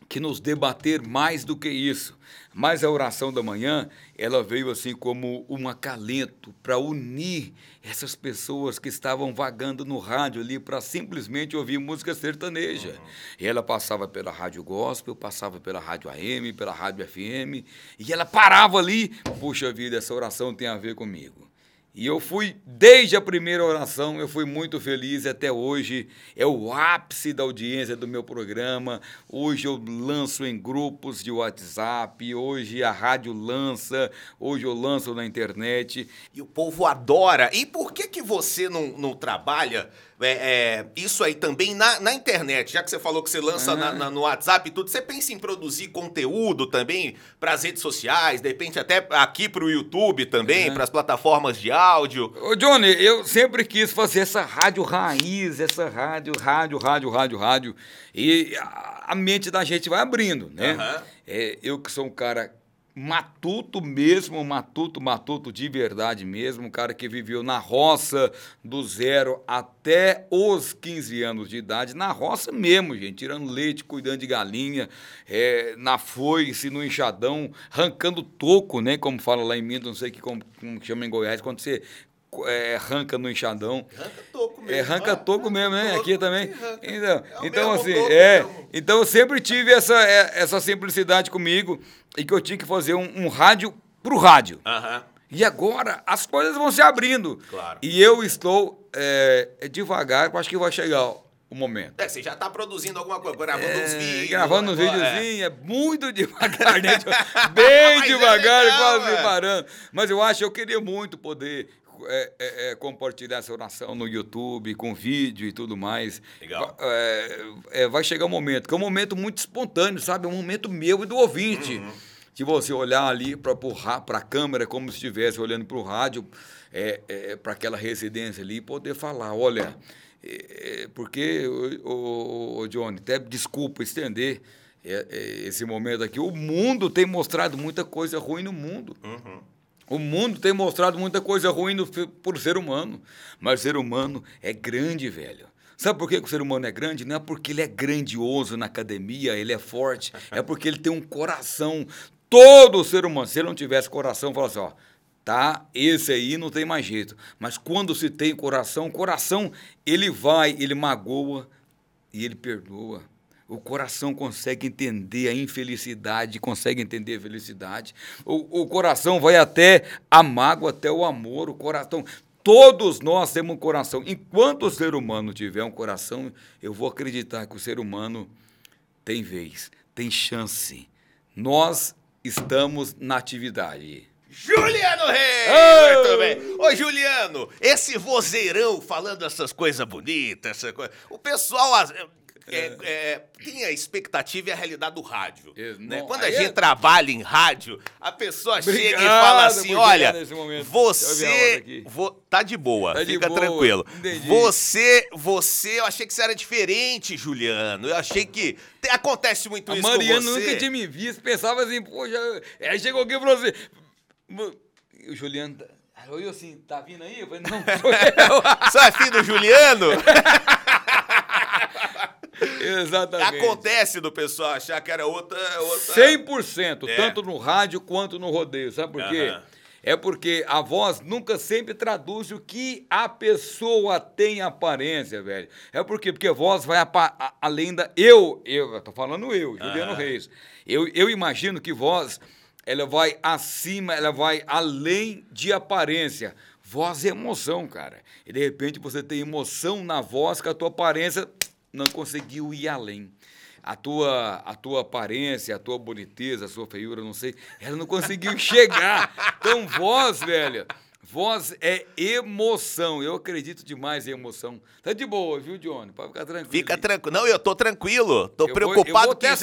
B: que nos debater mais do que isso. Mas a oração da manhã, ela veio assim como um acalento para unir essas pessoas que estavam vagando no rádio ali para simplesmente ouvir música sertaneja. E ela passava pela rádio gospel, passava pela rádio AM, pela rádio FM, e ela parava ali, puxa vida, essa oração tem a ver comigo. E eu fui, desde a primeira oração, eu fui muito feliz até hoje. É o ápice da audiência do meu programa. Hoje eu lanço em grupos de WhatsApp, hoje a rádio lança, hoje eu lanço na internet.
A: E o povo adora. E por que que você não, não trabalha é, é, isso aí também na, na internet? Já que você falou que você lança na- na- no WhatsApp e tudo, você pensa em produzir conteúdo também para as redes sociais, de repente até aqui para o YouTube também, para as plataformas de áudio?
B: Ô, Johnny, eu sempre quis fazer essa rádio raiz, essa rádio, rádio, rádio, rádio, rádio. E a, mente da gente vai abrindo, né?
A: Aham.
B: É, eu que sou um cara matuto mesmo, matuto, matuto de verdade mesmo, um cara que viveu na roça do zero até os 15 anos de idade, na roça mesmo, gente, tirando leite, cuidando de galinha, é, na foice, no enxadão, arrancando toco, né, como fala lá em Minas, não sei que como, como chama em Goiás, quando você é, arranca no enxadão.
A: Arranca toco mesmo.
B: É, arranca
A: Ah,
B: toco mesmo, né? Aqui também. Então,
A: É
B: então
A: mesmo
B: assim, é.
A: mesmo.
B: Então eu sempre tive essa, é, essa simplicidade comigo e que eu tinha que fazer um, um rádio pro rádio.
A: Aham.
B: E agora as coisas vão se abrindo.
A: Claro.
B: E eu estou é, é devagar, acho que vai chegar o momento.
A: É, você já tá produzindo alguma coisa, gravando uns
B: É,
A: vídeos.
B: gravando uns videozinhos, é. muito [LAUGHS] devagar, né? Bem [LAUGHS]
A: Mas é
B: devagar,
A: legal,
B: quase
A: é.
B: parando. Mas eu acho, eu queria muito poder é, é, é, compartilhar essa oração no YouTube, com vídeo e tudo mais.
A: Legal.
B: É, é, vai chegar um momento, que é um momento muito espontâneo, sabe? É um momento meu e do ouvinte.
A: Uhum.
B: De você olhar ali para a câmera como se estivesse olhando para o rádio, é, para aquela residência ali, e poder falar, olha, porque, o, o, Johnny, até desculpa estender esse momento aqui, o mundo tem mostrado muita coisa ruim no mundo.
A: Uhum.
B: O mundo tem mostrado muita coisa ruim no, por ser humano. Mas o ser humano é grande, velho. Sabe por que o ser humano é grande? Não é porque ele é grandioso na academia, ele é forte. [LAUGHS] É porque ele tem um coração. Todo ser humano, se ele não tivesse coração, fala assim, ó, tá? Esse aí não tem mais jeito. Mas quando se tem coração, o coração, ele vai, ele magoa e ele perdoa. O coração consegue entender a infelicidade, consegue entender a felicidade. O, o coração vai até a mágoa, até o amor. O coração. Todos nós temos um coração. Enquanto o ser humano tiver um coração, eu vou acreditar que o ser humano tem vez, tem chance. Nós estamos na atividade.
A: Juliano Reis! Oh! Muito bem. Ô, Juliano, esse vozeirão falando essas coisas bonitas, essa coisa, o pessoal é, é, tem a expectativa e a realidade do rádio. né? Quando a gente é... trabalha em rádio, a pessoa Obrigado chega e fala assim: olha, você. Vo, tá de boa, tá fica de boa. tranquilo. Entendi. Você, você, eu achei que você era diferente, Juliano. Eu achei que. Te, acontece muito a isso Mariana com você.
B: nunca tinha me visto, pensava assim, poxa. Aí chegou alguém e falou assim. O Juliano. Eu assim, tá vindo aí? Eu falei, não, sou [LAUGHS]
A: eu. Você é filho do Juliano? [LAUGHS]
B: Exatamente.
A: Acontece do pessoal achar que era outra. outra...
B: 100%, é. tanto no rádio quanto no rodeio. Sabe por quê? É porque a voz nunca sempre traduz o que a pessoa tem aparência, velho. É porque porque a voz vai a, além da eu, eu, tô falando eu, Juliano Reis. Eu, eu imagino que voz ela vai acima, ela vai além de aparência. Voz é emoção, cara. E de repente você tem emoção na voz que a tua aparência não conseguiu ir além. A tua, a tua aparência, a tua boniteza, a sua feiura, não sei, ela não conseguiu [LAUGHS] chegar. Então, voz, velho, voz é emoção. Eu acredito demais em emoção. Tá de boa, viu, Johnny? Pode ficar tranquilo.
A: Fica tranquilo. Não, eu tô tranquilo. Tô
B: eu
A: preocupado
B: vou, eu vou que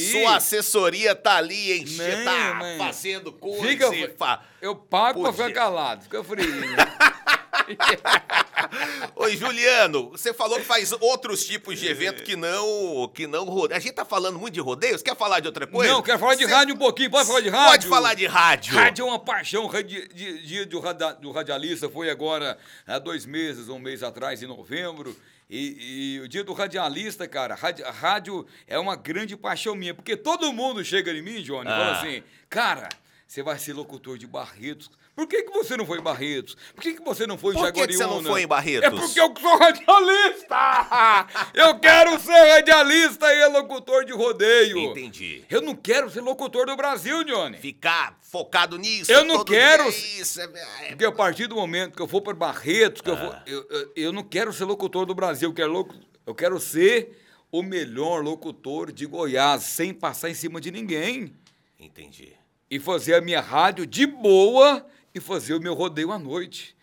B: já
A: sua assessoria tá ali, enche, tá fazendo coisa. Fica, fa...
B: Eu pago Podia. pra ficar calado. Fica frio. [LAUGHS] [LAUGHS]
A: Oi, Juliano, você falou que faz outros tipos de evento que não que não rodeio. A gente tá falando muito de rodeios, quer falar de outra coisa?
B: Não, quero falar de rádio um pouquinho, pode falar de rádio?
A: Pode falar de rádio.
B: Rádio é uma paixão, dia do radialista foi agora há dois meses, um mês atrás, em novembro. E, e, o dia do radialista, cara, rádio, rádio, é uma grande paixão minha, porque todo mundo chega em mim, Johnny, ah. e fala ah. assim, cara, você vai ser locutor de Barretos, por que, que você não foi em Barretos? Por que, que você não foi em Jaguariúna? Por que,
A: que você não foi em Barretos?
B: É porque eu sou radialista! [LAUGHS] eu quero ser radialista e locutor de rodeio.
A: Entendi.
B: Eu não quero ser locutor do Brasil, Johnny.
A: Ficar focado nisso.
B: Eu não quero. É isso. É, é... Porque a partir do momento que eu for para Barretos, que ah. eu, eu, eu, eu, não quero ser locutor do Brasil, eu quero, eu quero ser o melhor locutor de Goiás, sem passar em cima de ninguém.
A: Entendi.
B: E fazer a minha rádio de boa e fazer o meu rodeio à noite.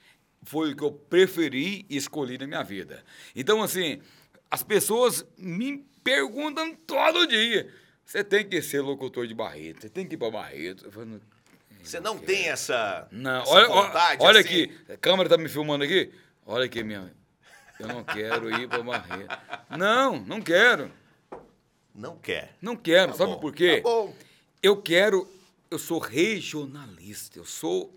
B: Foi o que eu preferi e escolhi na minha vida. Então, assim, as pessoas me perguntam todo dia: você tem que ser locutor de Barreto, você tem que ir para Barreto.
A: Falo, você não quero. tem essa,
B: não. essa olha, vontade? Olha assim? aqui, a câmera está me filmando aqui. Olha aqui, minha. Eu não quero ir para Barreto. Não, não quero.
A: Não quer.
B: Não quero. Tá Sabe
A: bom,
B: por quê?
A: Tá.
B: Eu quero. Eu sou regionalista. Eu sou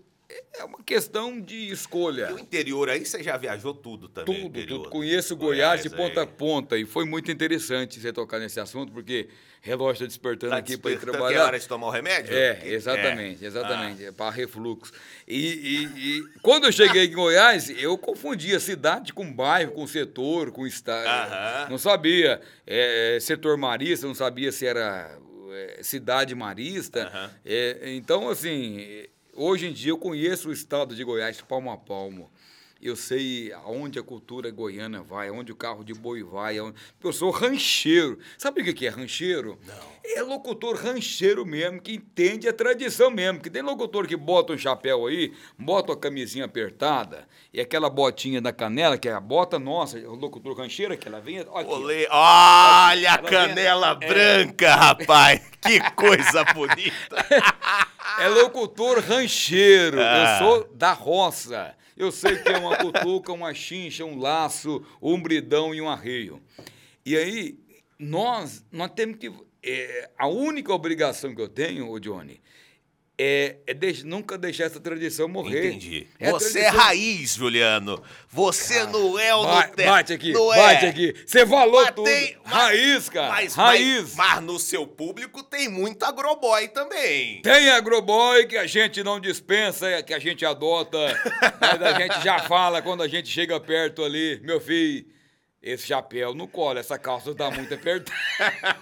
B: é uma questão de escolha.
A: E o interior aí você já viajou tudo também?
B: Tudo, tudo. Conheço Goiás, Goiás de ponta a ponta e foi muito interessante você tocar nesse assunto, porque relógio está despertando tá aqui para ir trabalhar.
A: É hora de tomar o remédio?
B: É, exatamente, é. exatamente, ah. é para refluxo. E, e, e, quando eu cheguei em Goiás, eu confundia cidade com bairro, com setor, com estado. Não sabia é, setor marista, não sabia se era é, cidade marista. É, então, assim Hoje em dia eu conheço o estado de Goiás palmo a palmo. Eu sei aonde a cultura goiana vai, aonde o carro de boi vai. Aonde... Eu sou rancheiro. Sabe o que é rancheiro?
A: Não.
B: É locutor rancheiro mesmo, que entende a tradição mesmo. Que tem locutor que bota um chapéu aí, bota a camisinha apertada e aquela botinha da canela, que é a bota nossa, o locutor rancheiro, que ela vem.
A: Aqui, Olê. Olha a canela vem, branca, é... [LAUGHS] rapaz! Que coisa bonita!
B: É locutor rancheiro. Ah. Eu sou da roça. Eu sei que é uma cutuca, uma chincha, um laço, um bridão e um arreio. E aí, nós, nós temos que. É, a única obrigação que eu tenho, ô Johnny, é, é deix- nunca deixar essa tradição morrer.
A: Entendi.
B: É
A: Você é
B: tradição-
A: raiz, Juliano. Você não é o Nutella.
B: Bate aqui,
A: não
B: bate
A: é.
B: aqui. Você falou
A: Mas
B: tudo.
A: tem- mas-
B: Raiz, cara.
A: Mas,
B: Raiz.
A: Mas, mas no seu público tem muito agroboy também.
B: Tem agroboy que a gente não dispensa, que a gente adota, [LAUGHS] mas a gente já fala quando a gente chega perto ali, meu filho, esse chapéu não cola, essa calça tá muito apertada.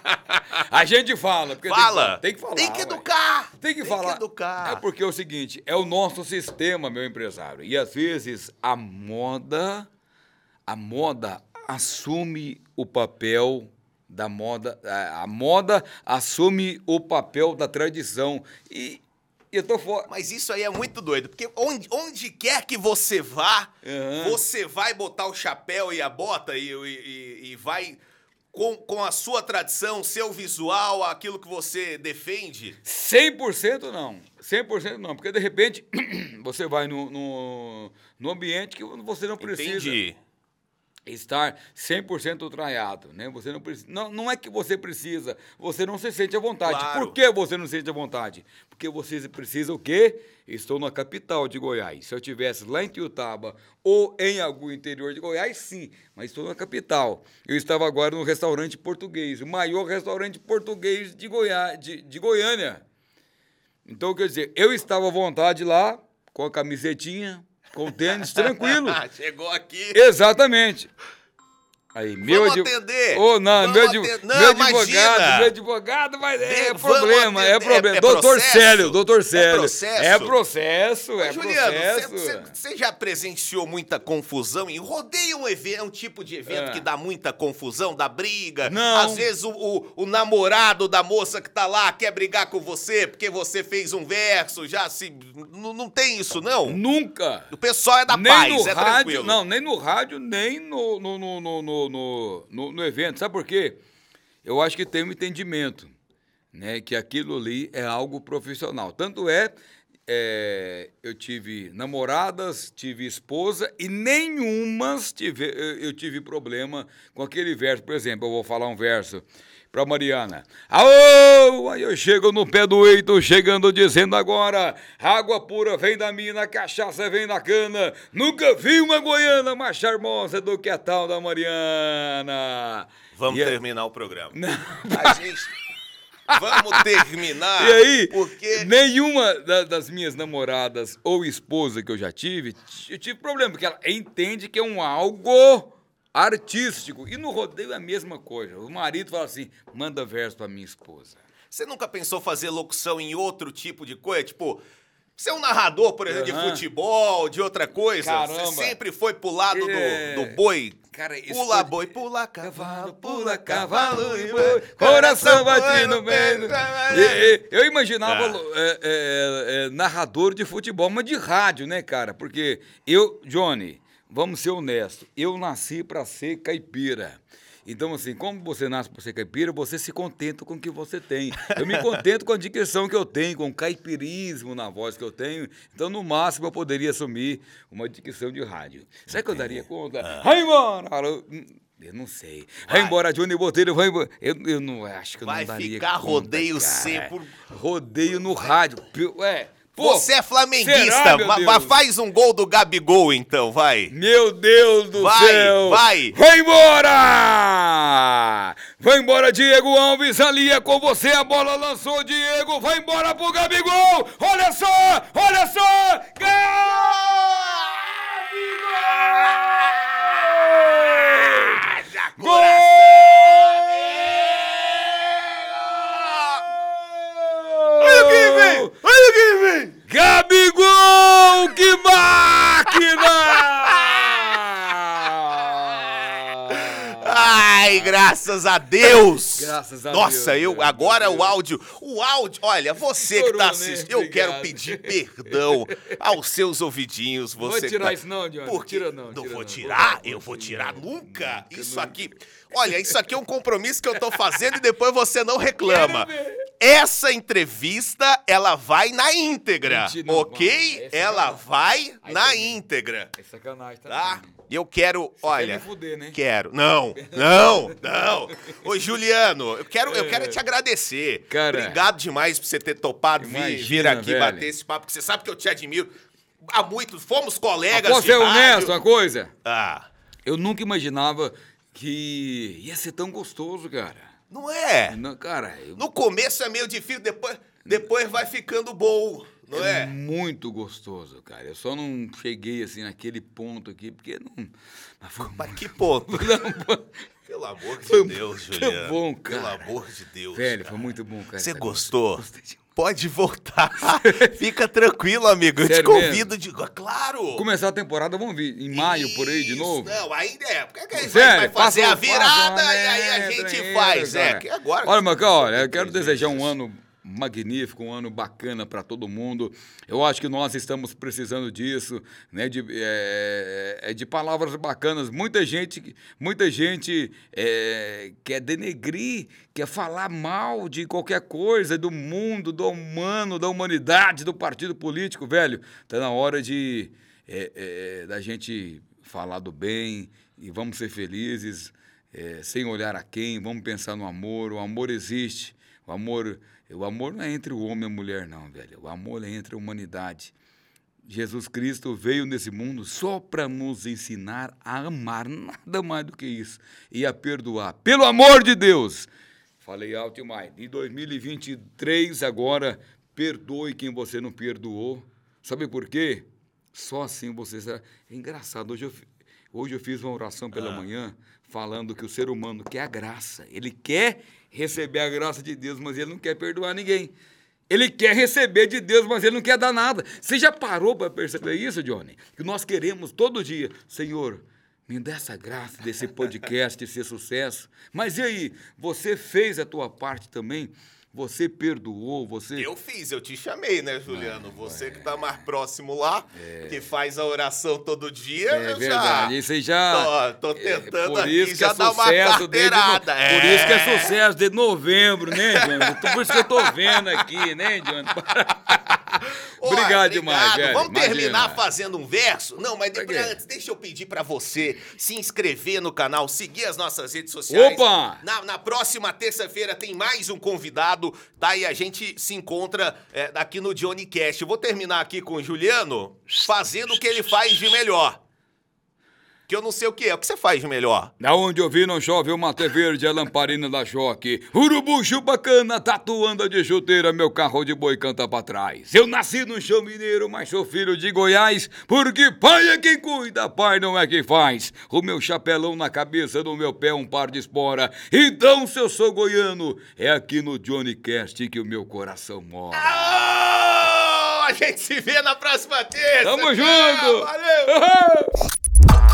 B: [LAUGHS] a gente fala, porque
A: Fala.
B: tem que, tem que falar.
A: Tem que
B: ué.
A: educar.
B: Tem que falar.
A: educar.
B: É porque é o seguinte, é o nosso sistema, meu empresário. E às vezes a moda, a moda assume o papel da moda, a moda assume o papel da tradição. E eu tô fora.
A: Mas isso aí é muito doido, porque onde, onde quer que você vá,
B: Aham.
A: você vai botar o chapéu e a bota e, e- e- e vai com, com a sua tradição, seu visual, aquilo que você defende.
B: 100% não. 100% não. Porque de repente [CLEARS THROAT] você vai no, no, no ambiente que você não precisa.
A: Entendi.
B: Estar 100% traiado, né? Você não precisa, não, não é que você precisa, você não se sente à vontade.
A: Claro.
B: Por que você não se sente à vontade? Porque você precisa o quê? Estou na capital de Goiás. Se eu tivesse lá em Tiutaba ou em algum interior de Goiás, sim, mas estou na capital. Eu estava agora no restaurante português, o maior restaurante português de, Goiás, de, de Goiânia. Então, quer dizer, eu estava à vontade lá, com a camisetinha, com o tênis, tranquilo. [LAUGHS]
A: Chegou aqui.
B: Exatamente. Aí, meu
A: Vamos
B: advo-
A: atender.
B: Ô, não,
A: Vamos
B: meu,
A: atender. Não,
B: meu advogado, meu advogado, mas é
A: De-
B: problema, é problema.
A: É- é
B: doutor
A: processo?
B: Célio, doutor
A: É
B: Célio.
A: processo?
B: É processo, é
A: Juliano,
B: processo.
A: você já presenciou muita confusão em rodeio um evento, é um tipo de evento
B: É.
A: que dá muita confusão, dá briga.
B: Não.
A: Às vezes o, o- o namorado da moça que tá lá quer brigar com você porque você fez um verso, já se. Não, não tem isso, não?
B: Nunca.
A: O pessoal é da
B: nem
A: paz,
B: no
A: é
B: rádio,
A: tranquilo.
B: não, nem no rádio, nem no, no, no, no, no, no- no- evento. Sabe por quê? Eu acho que tem um entendimento, né? Que aquilo ali é algo profissional. Tanto é, é, eu tive namoradas, tive esposa e nenhumas tive, eu, tive problema com aquele verso. Por exemplo, eu vou falar um verso pra Mariana. Aô! Aí eu chego no pé do eito, chegando dizendo agora: água pura vem da mina, cachaça vem da cana. Nunca vi uma goiana mais charmosa do que a tal da Mariana.
A: Vamos
B: E a-
A: terminar o programa. A gente. Vamos terminar.
B: E aí,
A: Porque.
B: nenhuma da- das minhas namoradas ou esposa que eu já tive, eu tive problema, porque ela entende que é um algo artístico. E no rodeio é a mesma coisa. O marido fala assim: manda verso pra minha esposa.
A: Você nunca pensou fazer locução em outro tipo de coisa? Tipo, ser um narrador, por exemplo, de
B: Aham.
A: futebol, de outra coisa?
B: Caramba.
A: Você sempre foi pro lado do-
B: É.
A: do, boi?
B: Cara,
A: Pula boi, pula cavalo, pula
B: cavalo e boi, coração batendo bem. Eu imaginava
A: Tá.
B: é, é, é, narrador de futebol, mas de rádio, né, cara? Porque eu, Johnny, vamos ser honestos, eu nasci para ser caipira. Então, assim, como você nasce para ser caipira, você se contenta com o que você tem. Eu me contento com a dicção que eu tenho, com o caipirismo na voz que eu tenho. Então, no máximo, eu poderia assumir uma dicção de rádio. Será que eu daria conta? Vai embora! Eu, eu não sei. Vai,
A: Vai.
B: embora, Johnny Botelho, vai embora. Eu, eu não acho que eu
A: Vai
B: não daria
A: ficar
B: conta,
A: rodeio
B: cara.
A: C por-
B: Rodeio no rádio. Ué, pô,
A: Você é flamenguista,
B: será,
A: mas faz um gol do Gabigol então, vai.
B: Meu Deus do
A: Vai,
B: céu!
A: vai.
B: Vai embora! Vai embora, Diego Alves, ali é com você, a bola lançou, Diego, vai embora pro Gabigol! Olha só, olha só! Gol!
A: Olha o que vem! Olha o que vem!
B: Gabigol, que máquina!
A: Ai, graças a Deus!
B: Graças a
A: Nossa,
B: Deus,
A: eu agora
B: Deus.
A: o áudio, o áudio, olha, você que
B: Estourou,
A: tá
B: né?
A: assistindo, eu
B: Obrigado.
A: quero pedir perdão aos seus ouvidinhos,
B: Vou
A: você que
B: tirar
A: tá-
B: isso não, Johnny.
A: Porque
B: Tira não,
A: não
B: tira
A: vou
B: não.
A: tirar,
B: Vou-
A: eu
B: vou
A: vou
B: tirar.
A: nunca.
B: Nunca,
A: Isso
B: nunca.
A: aqui, olha, isso aqui é um compromisso que eu tô fazendo e depois você não reclama. Essa entrevista, ela vai na íntegra,
B: Mentira,
A: ok?
B: Essa
A: Ela vai na íntegra,
B: É sacanagem,
A: tá?
B: tá?
A: E eu quero, olha.
B: me fuder, né?
A: Quero. Não, não, não. Ô, Juliano, eu quero, eu quero te agradecer.
B: Cara.
A: Obrigado demais por você ter topado vir,
B: Imagina,
A: vir aqui
B: velho.
A: bater esse papo, porque você sabe que eu te admiro. Há muito, fomos colegas.
B: Posso ser honesto uma coisa?
A: Ah,
B: Eu nunca imaginava que ia ser tão gostoso, cara.
A: não é?
B: Não, cara, eu-
A: No começo é meio difícil, depois, depois vai ficando bom, não
B: é
A: é?
B: muito gostoso, cara. Eu só não cheguei assim naquele ponto aqui, porque não. Mas foi
A: Mas que ponto? [LAUGHS]
B: Não, [LAUGHS]
A: Pelo amor de
B: Foi
A: Deus, Juliano.
B: bom,
A: Pelo
B: cara.
A: amor de Deus.
B: Velho,
A: cara.
B: foi muito bom, cara.
A: Você gostou?
B: Gostei demais.
A: Pode voltar. [LAUGHS] Fica tranquilo, amigo. Eu te
B: Sério
A: convido de. Claro!
B: Começar a temporada, vamos vir em maio por aí de
A: Isso,
B: novo?
A: Não, ainda é. Porque que a gente
B: Sério,
A: vai fazer a virada e aí a gente faz. É, agora.
B: Olha, Marcão, olha, eu quero desejar um ano magnífico, um ano bacana para todo mundo. Eu acho que nós estamos precisando disso, né? De, é, de palavras bacanas. Muita gente, muita gente é, quer denegrir, quer falar mal de qualquer coisa, do mundo, do humano, da humanidade, do partido político, velho. Tá na hora de é, é, da gente falar do bem e vamos ser felizes, sem olhar a quem, vamos pensar no amor. O amor existe. O amor, o amor não é entre o homem e a mulher, não, velho. O amor é entre a humanidade. Jesus Cristo veio nesse mundo só para nos ensinar a amar, [LAUGHS] nada mais do que isso, e a perdoar. Pelo amor de Deus! Falei alto demais. Em 2023, agora, perdoe quem você não perdoou. Sabe por quê? Só assim você será. É engraçado. Hoje eu, hoje eu fiz uma oração pela manhã falando que o ser humano quer a graça. Ele quer receber a graça de Deus, mas ele não quer perdoar ninguém. Ele quer receber de Deus, mas ele não quer dar nada. Você já parou para perceber isso, Johnny? Que nós queremos todo dia, Senhor, me dá essa graça desse podcast ser sucesso. Mas e aí, você fez a tua parte também? Você perdoou, você
A: Eu fiz, eu te chamei, né, Juliano? Você que tá mais próximo lá,
B: É.
A: que faz a oração todo dia.
B: É
A: eu
B: verdade,
A: já.
B: isso aí já.
A: Tô, tô tentando
B: por
A: aqui
B: isso que
A: já
B: é
A: dar uma
B: desde no-
A: carteirada.
B: Por isso que é
A: É.
B: sucesso desde novembro, né, Johnny? Por isso que eu tô vendo aqui, né, Johnny? [LAUGHS]
A: Ó,
B: obrigado demais, velho.
A: Vamos
B: Imagina.
A: terminar fazendo um verso? Não, mas depois, antes, deixa eu pedir pra você se inscrever no canal, seguir as nossas redes sociais.
B: Opa!
A: Na, na próxima terça-feira tem mais um convidado, tá? E a gente se encontra é, aqui no Johnny Cast. Eu vou terminar aqui com o Juliano fazendo o que ele faz de melhor. Que eu não sei o que é. O que você faz de melhor?
B: Da onde eu vi não chove, uma T verde, a lamparina da choque. Urubu bacana, tatuanda de chuteira, meu carro de boi canta pra trás. Eu nasci no chão mineiro, mas sou filho de Goiás, porque pai é quem cuida, pai não é quem faz. O meu chapelão na cabeça, no meu pé um par de espora. Então, se eu sou goiano, é aqui no Johnny Cast que o meu coração mora.
A: Ah, a gente se vê na próxima terça.
B: Tamo junto!
A: Valeu!